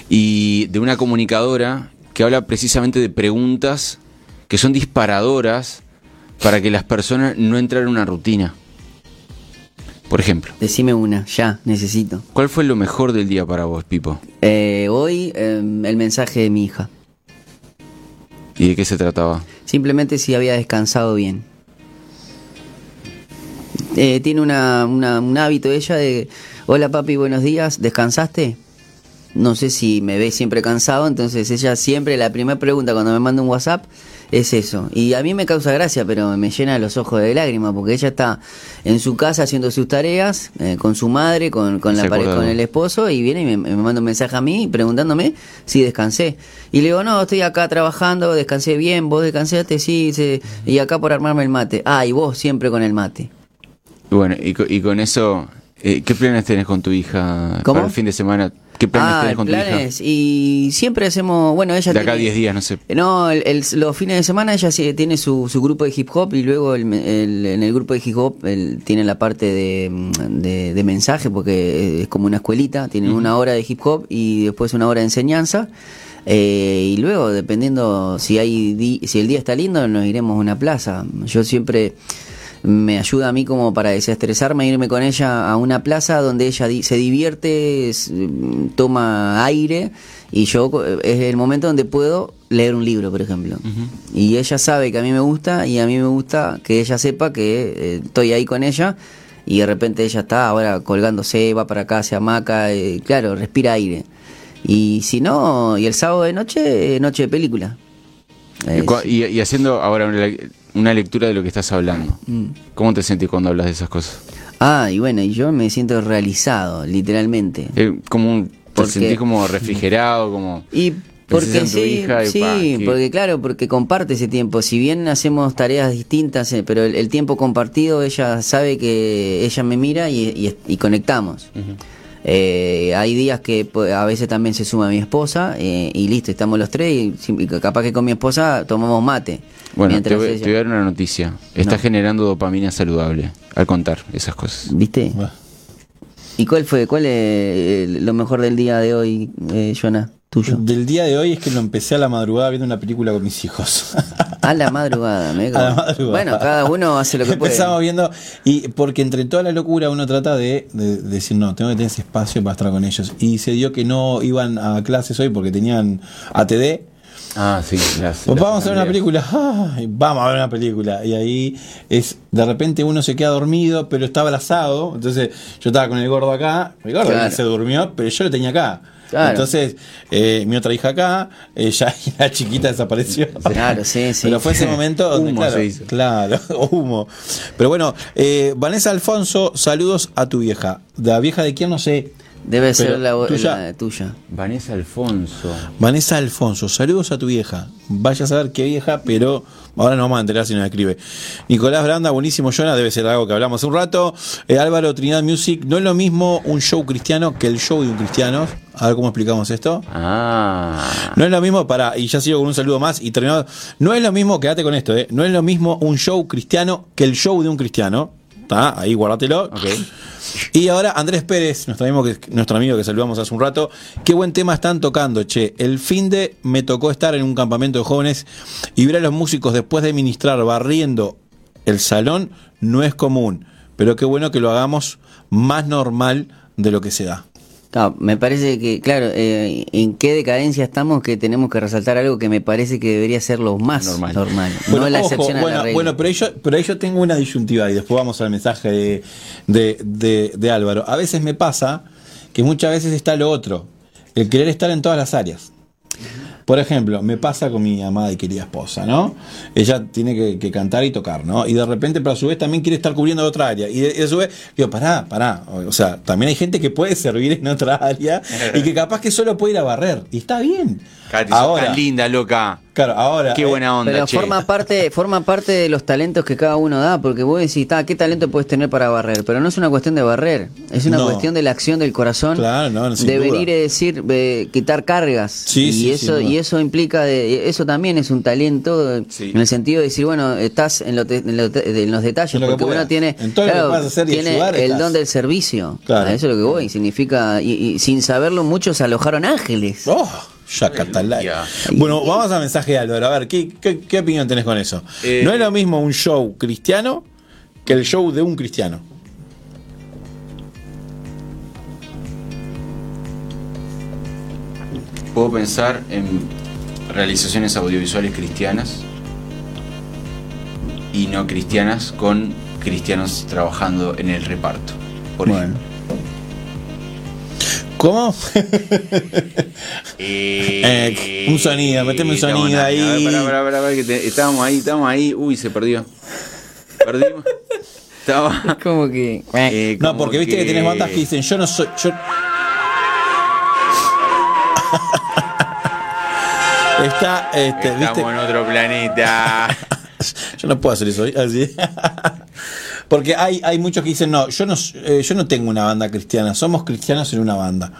Y de una comunicadora que habla precisamente de preguntas que son disparadoras para que las personas no entren en una rutina. Por ejemplo, Decime una, ya, necesito. ¿cuál fue lo mejor del día para vos, Pipo? Eh, hoy eh, el mensaje de mi hija. ¿Y de qué se trataba? Simplemente si había descansado bien. Eh, tiene una, una- un hábito ella de, hola papi, buenos días, ¿descansaste? No sé si me ve siempre cansado, entonces ella siempre, la primera pregunta cuando me manda un WhatsApp es eso. Y a mí me causa gracia, pero me llena los ojos de lágrimas, porque ella está en su casa haciendo sus tareas, eh, con su madre, con, con la pareja, con el esposo, y viene y me, me manda un mensaje a mí preguntándome si descansé. Y le digo, no, estoy acá trabajando, descansé bien, vos descansaste, sí, sí, y acá por armarme el mate. Ah, y vos siempre con el mate. Bueno, y, y con eso, eh, ¿qué planes tenés con tu hija ¿Cómo? para el fin de semana? ¿Qué planes ah, tenés con tu hija? planes. Y siempre hacemos, bueno, ella De acá a tiene- 10 días, no sé. No, el- el- los fines de semana ella tiene su, su grupo de hip hop y luego el- el- en el grupo de hip hop tiene la parte de, de- de mensaje porque es como una escuelita, tienen una hora de hip hop y después una hora de enseñanza. Eh, y luego, dependiendo si hay di- si el día está lindo, nos iremos a una plaza. Yo siempre me ayuda a mí como para desestresarme, irme con ella a una plaza donde ella di- se divierte, mm, toma aire y yo eh, es el momento donde puedo leer un libro, por ejemplo. Y ella sabe que a mí me gusta y a mí me gusta que ella sepa que eh, estoy ahí con ella y de repente ella está ahora colgándose, va para acá, se hamaca, eh, claro, respira aire. Y si no, y el sábado de noche, noche de película. Es- Y, y haciendo ahora una, le- una lectura de lo que estás hablando. Mm. ¿Cómo te sentís cuando hablas de esas cosas? Ah, y bueno, y yo me siento realizado, literalmente. Eh, como un, ¿Te Porque- sentís como refrigerado? <laughs> como Y porque en tu sí, hija y sí, pa, porque claro, porque comparte ese tiempo. Si bien hacemos tareas distintas, eh, pero el, el tiempo compartido, ella sabe que ella me mira y, y- y conectamos. Eh, hay días que a veces también se suma mi esposa eh, y listo, estamos los tres y capaz que con mi esposa tomamos mate. Bueno, te voy, ella- te voy a dar una noticia. Estás generando dopamina saludable al contar esas cosas. ¿Viste? Bueno. ¿Y cuál fue? ¿Cuál es eh, lo mejor del día de hoy, eh, Jonah? tuyo. Del día de hoy es que lo empecé a la madrugada viendo una película con mis hijos. A la madrugada, me <laughs> A la madrugada. Bueno, cada uno hace lo que puede. Empezamos viendo, y porque entre toda la locura uno trata de, de- de decir, no, tengo que tener ese espacio para estar con ellos. Y se dio que no iban a clases hoy porque tenían ATD. Ah, sí. las- Pues las vamos a ver una película, <laughs> vamos a ver una película. Y ahí es, de repente uno se queda dormido, pero está abrazado. Entonces yo estaba con el gordo acá, el gordo Claro. se durmió, pero yo lo tenía acá. Claro. Entonces, eh, mi otra hija acá, ella <laughs> y la chiquita desapareció. Claro, sí, sí. Pero fue ese <laughs> momento donde, Humo claro, se hizo. claro, humo. Pero bueno, eh, Vanessa Alfonso, saludos a tu vieja. ¿De la vieja de quién? No sé. Debe Pero, ser la, ¿tuya? la tuya. Vanessa Alfonso. Vanessa Alfonso, saludos a tu vieja. Vaya a saber qué vieja, pero ahora no vamos a enterar si nos escribe. Nicolás Branda, buenísimo, Jonah, debe ser algo que hablamos hace un rato. Eh, Álvaro Trinidad Music, no es lo mismo un show cristiano que el show de un cristiano. A ver cómo explicamos esto. Ah. No es lo mismo para, y ya sigo con un saludo más y terminado. No es lo mismo, quédate con esto, ¿eh? No es lo mismo un show cristiano que el show de un cristiano. ¿Está? Ahí guárdatelo. Y ahora Andrés Pérez, nuestro amigo, que, nuestro amigo que saludamos hace un rato. Qué buen tema están tocando, che. El fin de me tocó estar en un campamento de jóvenes y ver a los músicos después de ministrar barriendo el salón no es común. Pero qué bueno que lo hagamos más normal de lo que se da. Claro, me parece que, claro, eh, en qué decadencia estamos que tenemos que resaltar algo que me parece que debería ser lo más normal, Normal. no la ojo, excepción a bueno, la regla. bueno, pero ahí, yo, pero yo tengo una disyuntiva y después vamos al mensaje de, de, de- de Álvaro. A veces me pasa que muchas veces está lo otro, el querer estar en todas las áreas. Por ejemplo, me pasa con mi amada y querida esposa, ¿no? Ella tiene que, que cantar y tocar, ¿no? Y de repente, pero a su vez también quiere estar cubriendo otra área. Y de, y de su vez, digo, pará, pará. O sea, también hay gente que puede servir en otra área y que capaz que solo puede ir a barrer. Y está bien. Sos Ahora, tan linda, loca. Claro, ahora. Qué eh, buena onda, Pero che. forma parte, forma parte de los talentos que cada uno da, porque vos decís, "Ta, ¿qué talento puedes tener para barrer? Pero no es una cuestión de barrer, es una No. cuestión de la acción del corazón, Claro, no, sin de duda. venir y decir, eh, quitar cargas. Sí, y sí, eso, y eso implica, de, eso también es un talento, Sí. en el sentido de decir, bueno, estás en, lo te- en lo te- en los detalles, En lo que porque uno tiene, claro, tiene el estás. don del servicio. Claro. A eso es lo que voy, significa, y, y sin saberlo muchos alojaron ángeles. Oh, Aleluya. Bueno, vamos al mensaje de Álvaro. A ver, ¿qué, qué, qué opinión tenés con eso? Eh, no es lo mismo un show cristiano que el show de un cristiano. Puedo pensar en realizaciones audiovisuales cristianas y no cristianas con cristianos trabajando en el reparto. Por ejemplo. ¿Cómo? Eh, <laughs> Eh, un sonido, meteme un sonido ahí. a ver, pará, pará, pará, pará, que te- estábamos ahí, estábamos ahí. Uy, se perdió. Perdimos. Estaba. <laughs> Como que... eh, no, porque viste que... tenés bandas que dicen, yo no soy. Yo... <laughs> Está, este, Estamos viste. en otro planeta. Yo no puedo hacer eso así. Porque hay, hay muchos que dicen, no, yo no, eh, yo no tengo una banda cristiana, somos cristianos en una banda.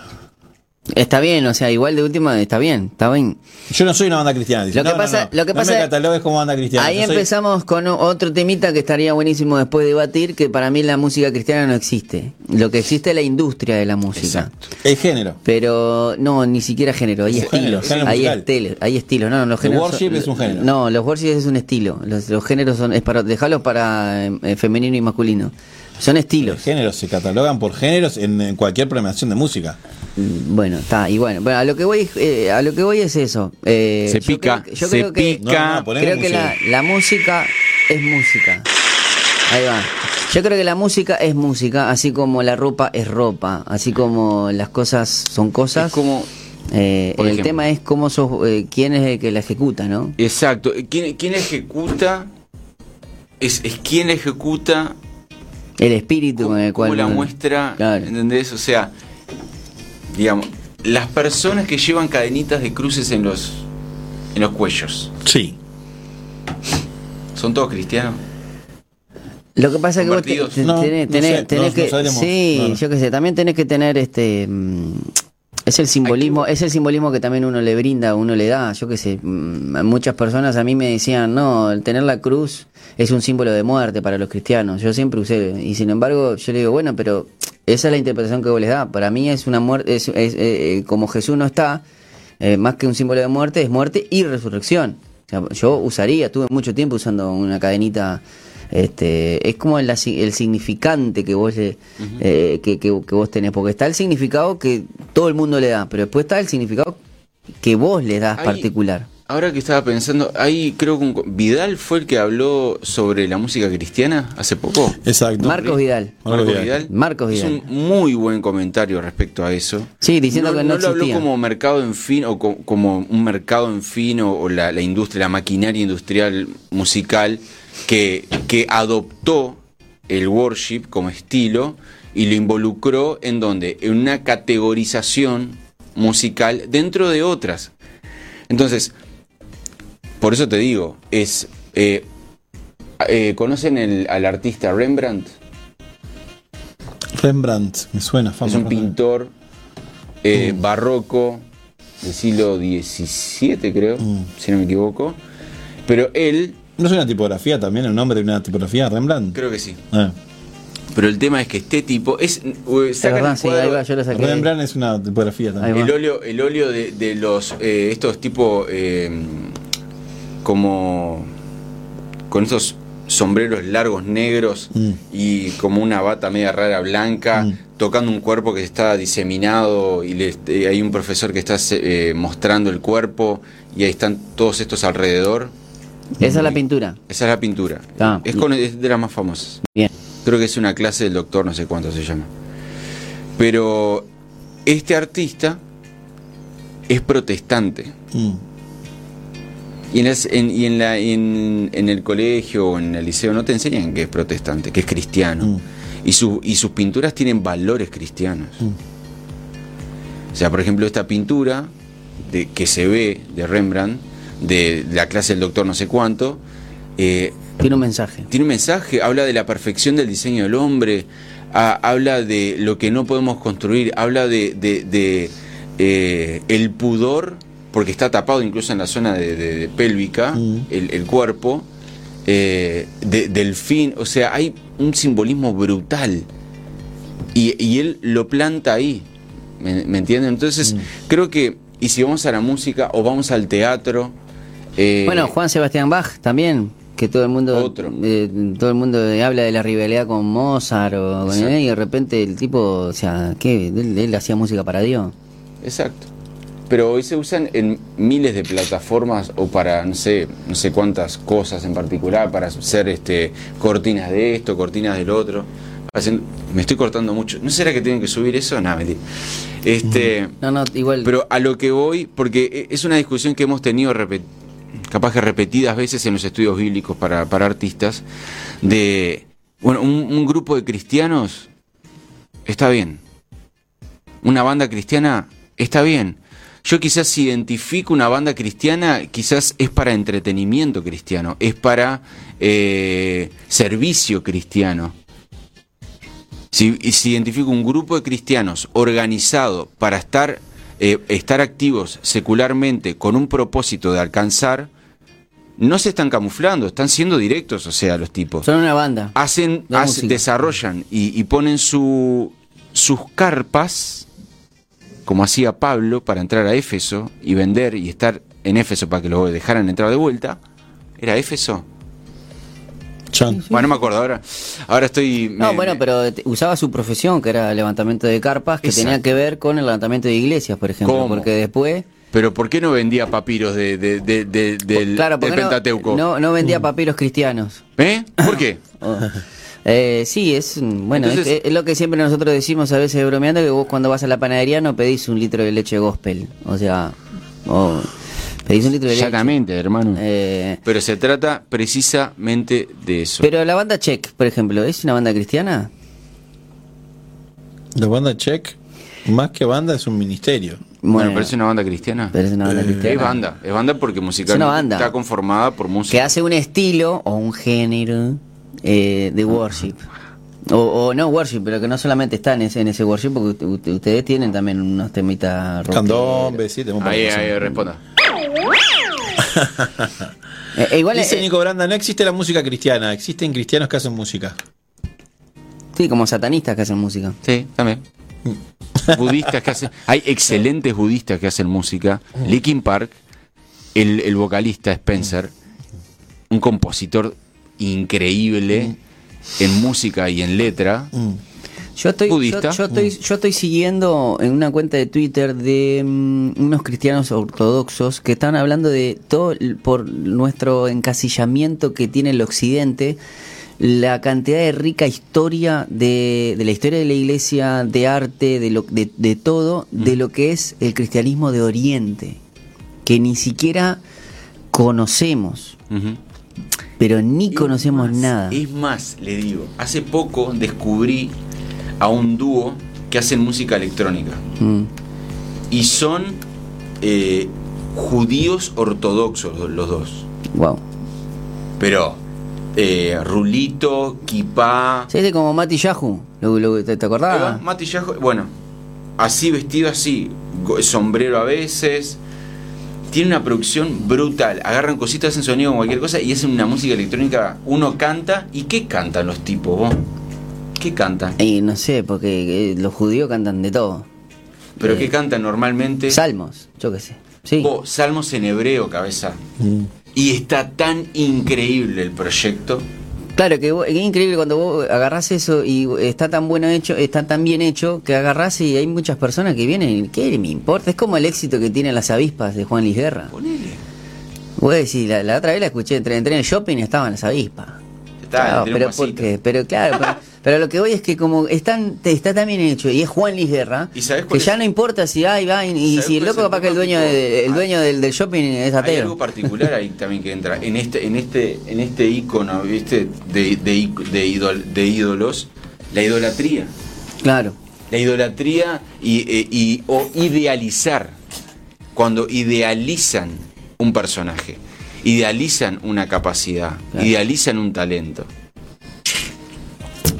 Está bien, o sea, igual de última está bien, está bien. Yo no soy una banda cristiana. Dice, Lo que no, pasa- no, lo que pasa- me catalogues como banda cristiana. Ahí soy- empezamos con otro temita que estaría buenísimo después de debatir, que para mí la música cristiana no existe. Lo que existe es la industria de la música. Exacto. El género. Pero no, ni siquiera género, hay Es estilos. género hay estilos, hay estilos. No, no, los El géneros. worship son- es un género. No, los worship es un estilo. Los, los géneros son, es para, dejarlos para eh, femenino y masculino. Son Los estilos. géneros se catalogan por géneros en, en cualquier programación de música. Mm, Bueno, está, y bueno, bueno, a lo que voy, eh, a lo que voy es eso. Eh, Se yo pica, creo yo se creo que, pica. No, no, poneme creo que la, música. la música es música. Ahí va. Yo creo que la música es música, así como la ropa es ropa, así como las cosas son cosas. Es como. Eh, el ejemplo. tema es cómo sos, eh, quién es el que la ejecuta, ¿no? Exacto. ¿Quién, quién ejecuta? Es, es quién ejecuta El espíritu con el cual. la uno- muestra, Claro. ¿entendés? O sea, digamos, las personas que llevan cadenitas de cruces en los en los cuellos, Sí. ¿son todos cristianos? Lo que pasa es que vos tenés, que. sí, No, no. yo qué sé, también tenés que tener este. Es el simbolismo, es el simbolismo que también uno le brinda, uno le da. Yo qué sé, mm, muchas personas a mí me decían, no, el tener la cruz es un símbolo de muerte para los cristianos. Yo siempre usé, y sin embargo, yo le digo, bueno, pero esa es la interpretación que vos les da. Para mí es una muerte, es, es, eh, eh, como Jesús no está, eh, más que un símbolo de muerte, es muerte y resurrección. O sea, yo usaría, tuve mucho tiempo usando una cadenita. Este, es como el, el significante que vos le, eh, que, que, que vos tenés, porque está el significado que todo el mundo le da, pero después está el significado que vos le das Ahí- particular. Ahora que estaba pensando, ahí creo que un- Vidal fue el que habló sobre la música cristiana hace poco. Exacto. Marcos Vidal. Marcos Marcos Vidal. Vidal. Marcos Es Vidal. un muy buen comentario respecto a eso. Sí, diciendo que no lo habló como mercado en fin o co- como un mercado en fin o, o la, la industria, la maquinaria industrial musical que, que adoptó el worship como estilo y lo involucró en donde en una categorización musical dentro de otras. Entonces, por eso te digo, es eh, eh, ¿conocen el- al artista Rembrandt? Rembrandt, me suena. Es famoso. un pintor eh, barroco del siglo XVII, creo, si no me equivoco. Pero él, ¿No es una tipografía también? ¿El nombre de una tipografía? ¿Rembrandt? creo que sí. Ah. Pero el tema es que este tipo es. eh, sacan sí, cuadro- ahí va, yo lo saqué. Rembrandt es una tipografía también. el óleo, el óleo de, de los eh, estos tipo eh, como con estos sombreros largos negros Mm. y como una bata media rara blanca, Mm. tocando un cuerpo que está diseminado y le- eh, hay un profesor que está eh, mostrando el cuerpo y ahí están todos estos alrededor. Esa es la pintura. Esa es la pintura. Ah. es, con- es de las más famosas. Bien. Creo que es una clase del doctor, no sé cuánto se llama. Pero este artista es protestante. Mm. Y, en, las- en- y en, la, en, en el colegio o en el liceo no te enseñan que es protestante, que es cristiano. Mm. Y, su- y sus pinturas tienen valores cristianos. O sea, por ejemplo, esta pintura de, que se ve de Rembrandt, de, la clase del doctor no sé cuánto, eh, Tiene un mensaje. tiene un mensaje, habla de la perfección del diseño del hombre, ha- habla de lo que no podemos construir, habla de, de- de, eh, el pudor, porque está tapado incluso en la zona de, pélvica, Mm. el, el cuerpo, eh, de- del fin, o sea, hay un simbolismo brutal. Y, y él lo planta ahí, ¿me, me entienden? Entonces, creo que, y si vamos a la música o vamos al teatro... eh, Bueno, Juan Sebastián Bach también, que todo el mundo Otro. eh, todo el mundo habla de la rivalidad con Mozart o con Exacto. él, y de repente el tipo, o sea, ¿qué? Él, él hacía música para Dios. Exacto. Pero hoy se usan en miles de plataformas o para no sé, no sé cuántas cosas en particular, para hacer este cortinas de esto, cortinas del otro. Hacen- me estoy cortando mucho. ¿No será que tienen que subir eso? Nada, mentira. Este, No, no, igual. pero a lo que voy, porque e- es una discusión que hemos tenido capaz que repetidas veces en los estudios bíblicos para, para artistas, de, bueno, un, grupo de cristianos está bien. Una banda cristiana está bien. Yo quizás identifico una banda cristiana, quizás es para entretenimiento cristiano, es para eh, servicio cristiano. Si, si identifico un grupo de cristianos organizado para estar, eh, estar activos secularmente con un propósito de alcanzar, no se están camuflando, están siendo directos, o sea, los tipos son una banda. hacen, desarrollan y, y ponen su, sus carpas, como hacía Pablo, para entrar a Éfeso y vender y estar en Éfeso para que lo dejaran entrar de vuelta. ¿Era Éfeso? Chan. Bueno, no me acuerdo ahora. Ahora estoy. No, me- bueno, me- pero usaba su profesión, que era el levantamiento de carpas, que Exacto. tenía que ver con el levantamiento de iglesias, por ejemplo. ¿Cómo? Porque después. Pero ¿por qué no vendía papiros de, de- de- de- del, claro, del Pentateuco? no, no vendía papiros cristianos. ¿Eh? ¿Por qué? <coughs> Oh. Eh, sí, es mm, bueno, Entonces- es, es lo que siempre nosotros decimos a veces bromeando que vos cuando vas a la panadería no pedís un litro de leche gospel, o sea, pedís un litro de leche. Exactamente, hermano. Eh, Pero se trata precisamente de eso. pero la banda Check, por ejemplo, ¿es una banda cristiana? La banda Check, más que banda, es un ministerio. bueno, ¿pero es una banda cristiana? pero es una banda cristiana. Es banda, es banda porque musicalmente banda. está conformada por música. que hace un estilo o un género eh, de worship. O, o no worship, pero que no solamente está en ese, en ese worship, porque ustedes tienen también unos temitas. Candombe, sí, tenemos Ahí, ahí, responda. <laughs> Eh, igual, Dice eh, Nico Branda, no existe la música cristiana, existen cristianos que hacen música. sí, como satanistas que hacen música. Sí, también. budistas que hacen. Hay excelentes budistas que hacen música. Linkin Park, el, el vocalista Spencer, un compositor increíble en música y en letra. Yo estoy, budista. Yo, yo estoy, yo estoy siguiendo en una cuenta de Twitter de mm, unos cristianos ortodoxos que están hablando de todo por nuestro encasillamiento que tiene el occidente, la cantidad de rica historia de, de la historia de la iglesia, de arte, de, lo, de, de todo, de lo que es el cristianismo de Oriente, que ni siquiera conocemos, pero ni conocemos más, nada. Es más, le digo, hace poco descubrí a un dúo que hacen música electrónica. Mm. Y son eh, judíos ortodoxos los- dos. Wow. Pero eh, Rulito, Kipá. Sí, de como Mati lo- ¿te, te acordabas? Eva, Mati Yajo, bueno, así vestido así, sombrero a veces. Tiene una producción brutal. Agarran cositas, hacen sonido con cualquier cosa y hacen una música electrónica. Uno canta. ¿Y qué cantan los tipos, vos? ¿Qué cantan? Y no sé, porque eh, los judíos cantan de todo. ¿Pero Eh, qué cantan normalmente? Salmos, yo qué sé. Sí. Vos, salmos en hebreo, cabeza. Y está tan increíble el proyecto. Claro, que es increíble cuando vos agarrás eso y está tan bueno hecho, está tan bien hecho, que agarrás y hay muchas personas que vienen y ¿qué me importa? Es como el éxito que tienen las avispas de Juan Luis Guerra. Ponele. Vos decís, la, la otra vez la escuché, entré, entré en el shopping y estaban las avispas. Está, Claro, pero, porque, pero claro, pero, lo que voy es que como están, está tan bien hecho y es Juan Luis Guerra, ¿Y sabés que ya no importa si hay, va, y, y ¿Sabés si el loco capaz que el dueño, de- el Ah. dueño del, del shopping es Hay ateo. algo particular ahí también que entra. En este, en este, en este icono, ¿viste? De, de, de, de ídolos, la idolatría. Claro. La idolatría y, eh, y- o idealizar. Cuando idealizan un personaje, idealizan una capacidad, Claro. idealizan un talento.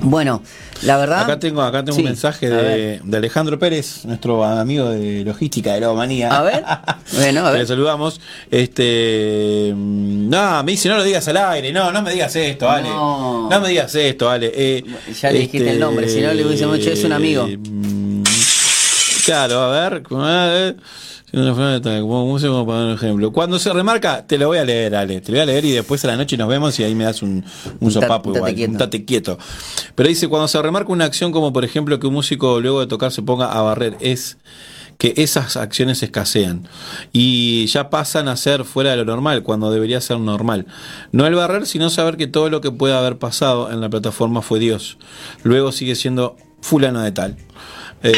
Bueno, la verdad. Acá tengo, acá tengo Sí, un mensaje de, Alejandro Pérez, nuestro amigo de logística de la manía. A ver. <laughs> Bueno, a ver. Le saludamos. Este. mm, No, me dice, no lo digas al aire. No, no me digas esto, Ale. No. No, me digas esto, Ale. Eh, Ya le dijiste el nombre, si no le hubiésemos dicho, es un amigo. mm, Claro, a ver. a ver, Como músico, para dar un ejemplo. Cuando se remarca, te lo voy a leer, Ale. Te lo voy a leer y después a la noche nos vemos y ahí me das un, un Un sopapo un igual. quieto. Un tate quieto. Pero dice, cuando se remarca una acción como por ejemplo que un músico luego de tocar se ponga a barrer, es que esas acciones escasean y ya pasan a ser fuera de lo normal cuando debería ser normal. No el barrer, sino saber que todo lo que pueda haber pasado en la plataforma fue Dios. Luego sigue siendo fulano de tal. Eh,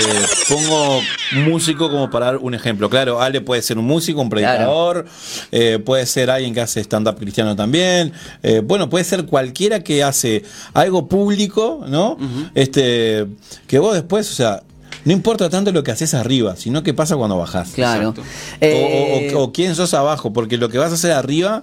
pongo músico como para dar un ejemplo. Claro, Ale puede ser un músico, un predicador, eh, puede ser alguien que hace stand-up cristiano también. eh, bueno, puede ser cualquiera que hace algo público, ¿no? Este, que vos después, o sea, no importa tanto lo que haces arriba, sino qué pasa cuando bajás. Claro. Eh, O, o- o quién sos abajo, porque lo que vas a hacer arriba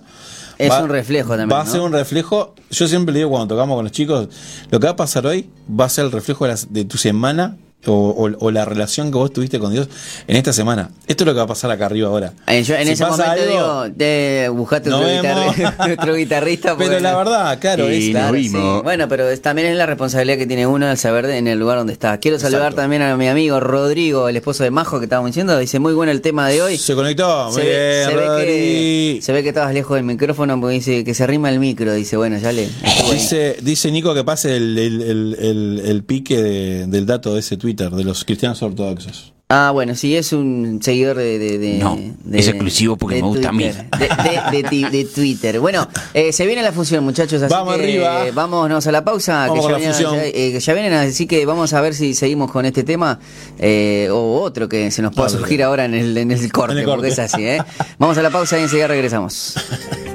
Es un reflejo también, Va a ¿no? ser un reflejo. Yo siempre le digo cuando tocamos con los chicos, lo que va a pasar hoy va a ser el reflejo de, las- de tu semana o, o- o la relación que vos tuviste con Dios en esta semana. Esto es lo que va a pasar acá arriba ahora. eh, yo en Si ese pasa momento algo, digo, te buscaste nos otro, vemos. guitarri- <laughs> otro guitarrista. Pero porque- la verdad, claro, es, Claro, sí. Bueno, pero es- también es la responsabilidad que tiene uno al saber de- en el lugar donde está. Quiero saludar Exacto. también a mi amigo Rodrigo, el esposo de Majo, que estábamos diciendo. Dice, muy bueno el tema de hoy. se conectó. Muy Se ve, bien, se ve Rodri. que, se ve que estabas lejos del micrófono porque dice que se arrima el micro. Dice, bueno, ya le. Dice, dice Nico que pase el, el- el- el- el pique de- del dato de ese Twitter, de los cristianos ortodoxos. Ah, bueno, sí, es un seguidor de. de- de- No, de- es exclusivo porque me gusta a mí. Twitter. De, de- de ti- de Twitter. Bueno, eh, se viene la función, muchachos. Así Vamos que, arriba. eh, vámonos a la pausa. Vamos que con ya, la vienen, función. ya, eh, ya vienen, así que vamos a ver si seguimos con este tema eh, o otro que se nos pueda surgir ahora en el, en el corte, En el porque corte. es así. ¿eh? Vamos a la pausa y enseguida regresamos. <laughs>